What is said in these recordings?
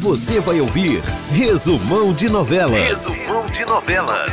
Você vai ouvir Resumão de Novelas. Resumão de Novelas.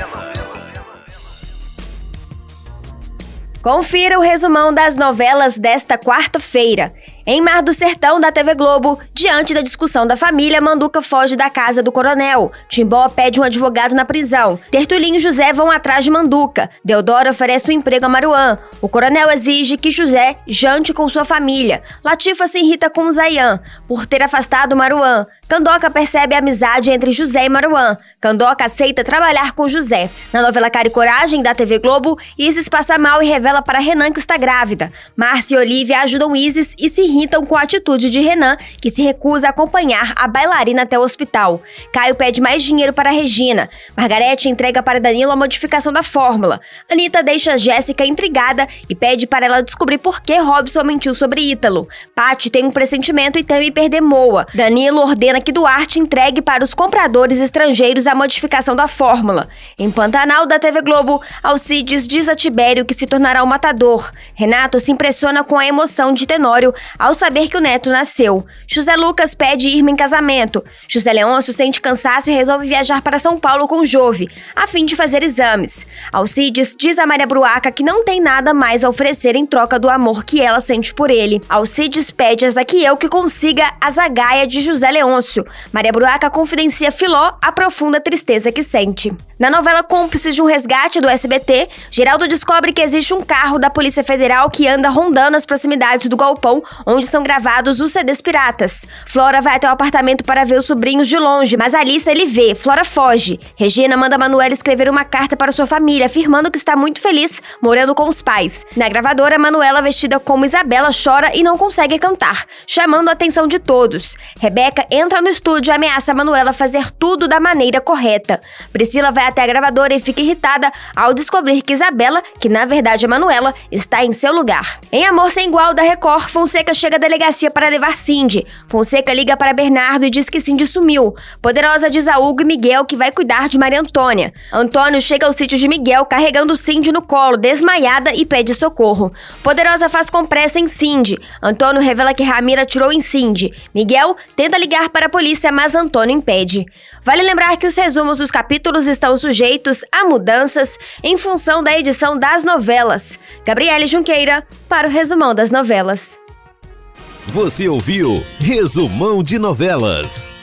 Confira o resumão das novelas desta quarta-feira. Em Mar do Sertão, da TV Globo, diante da discussão da família, Manduca foge da casa do coronel. Timbó pede um advogado na prisão. Tertulinho e José vão atrás de Manduca. Deodoro oferece um emprego a Maruã. O coronel exige que José jante com sua família. Latifa se irrita com Zayan por ter afastado Maruã. Candoca percebe a amizade entre José e Maruã. Candoca aceita trabalhar com José. Na novela Cara e Coragem, da TV Globo, Isis passa mal e revela para Renan que está grávida. Márcia e Olivia ajudam Isis e se irritam com a atitude de Renan, que se recusa a acompanhar a bailarina até o hospital. Caio pede mais dinheiro para Regina. Margarete entrega para Danilo a modificação da fórmula. Anitta deixa Jéssica intrigada e pede para ela descobrir por que Robson mentiu sobre Ítalo. Paty tem um pressentimento e teme perder Moa. Danilo ordena que Duarte entregue para os compradores estrangeiros a modificação da fórmula. Em Pantanal da TV Globo, Alcides diz a Tibério que se tornará um matador. Renato se impressiona com a emoção de Tenório ao saber que o neto nasceu. José Lucas pede Irma em casamento. José Leôncio sente cansaço e resolve viajar para São Paulo com Jove, a fim de fazer exames. Alcides diz a Maria Bruaca que não tem nada mais a oferecer em troca do amor que ela sente por ele. Alcides pede a Zaquiel que consiga a zagaia de José Leôncio. Maria Bruaca confidencia Filó a profunda tristeza que sente. Na novela Cúmplices de um Resgate do SBT, Geraldo descobre que existe um carro da Polícia Federal que anda rondando as proximidades do galpão onde são gravados os CDs piratas. Flora vai até o apartamento para ver os sobrinhos de longe, mas Alice ele vê, Flora foge. Regina manda Manuela escrever uma carta para sua família, afirmando que está muito feliz morando com os pais. Na gravadora, Manuela, vestida como Isabela, chora e não consegue cantar, chamando a atenção de todos. Rebeca entra no estúdio e ameaça Manuela fazer tudo da maneira correta. Priscila vai até a gravadora e fica irritada ao descobrir que Isabela, que na verdade é Manuela, está em seu lugar. Em Amor Sem Igual da Record, Fonseca chega à delegacia para levar Cindy. Fonseca liga para Bernardo e diz que Cindy sumiu. Poderosa diz a Hugo e Miguel que vai cuidar de Maria Antônia. Antônio chega ao sítio de Miguel carregando Cindy no colo, desmaiada e pede socorro. Poderosa faz com pressa em Cindy. Antônio revela que Ramira atirou em Cindy. Miguel tenta ligar para a polícia, mas Antônio impede. Vale lembrar que os resumos dos capítulos estão sujeitos a mudanças em função da edição das novelas. Gabriele Junqueira, para o resumão das novelas. Você ouviu Resumão de Novelas.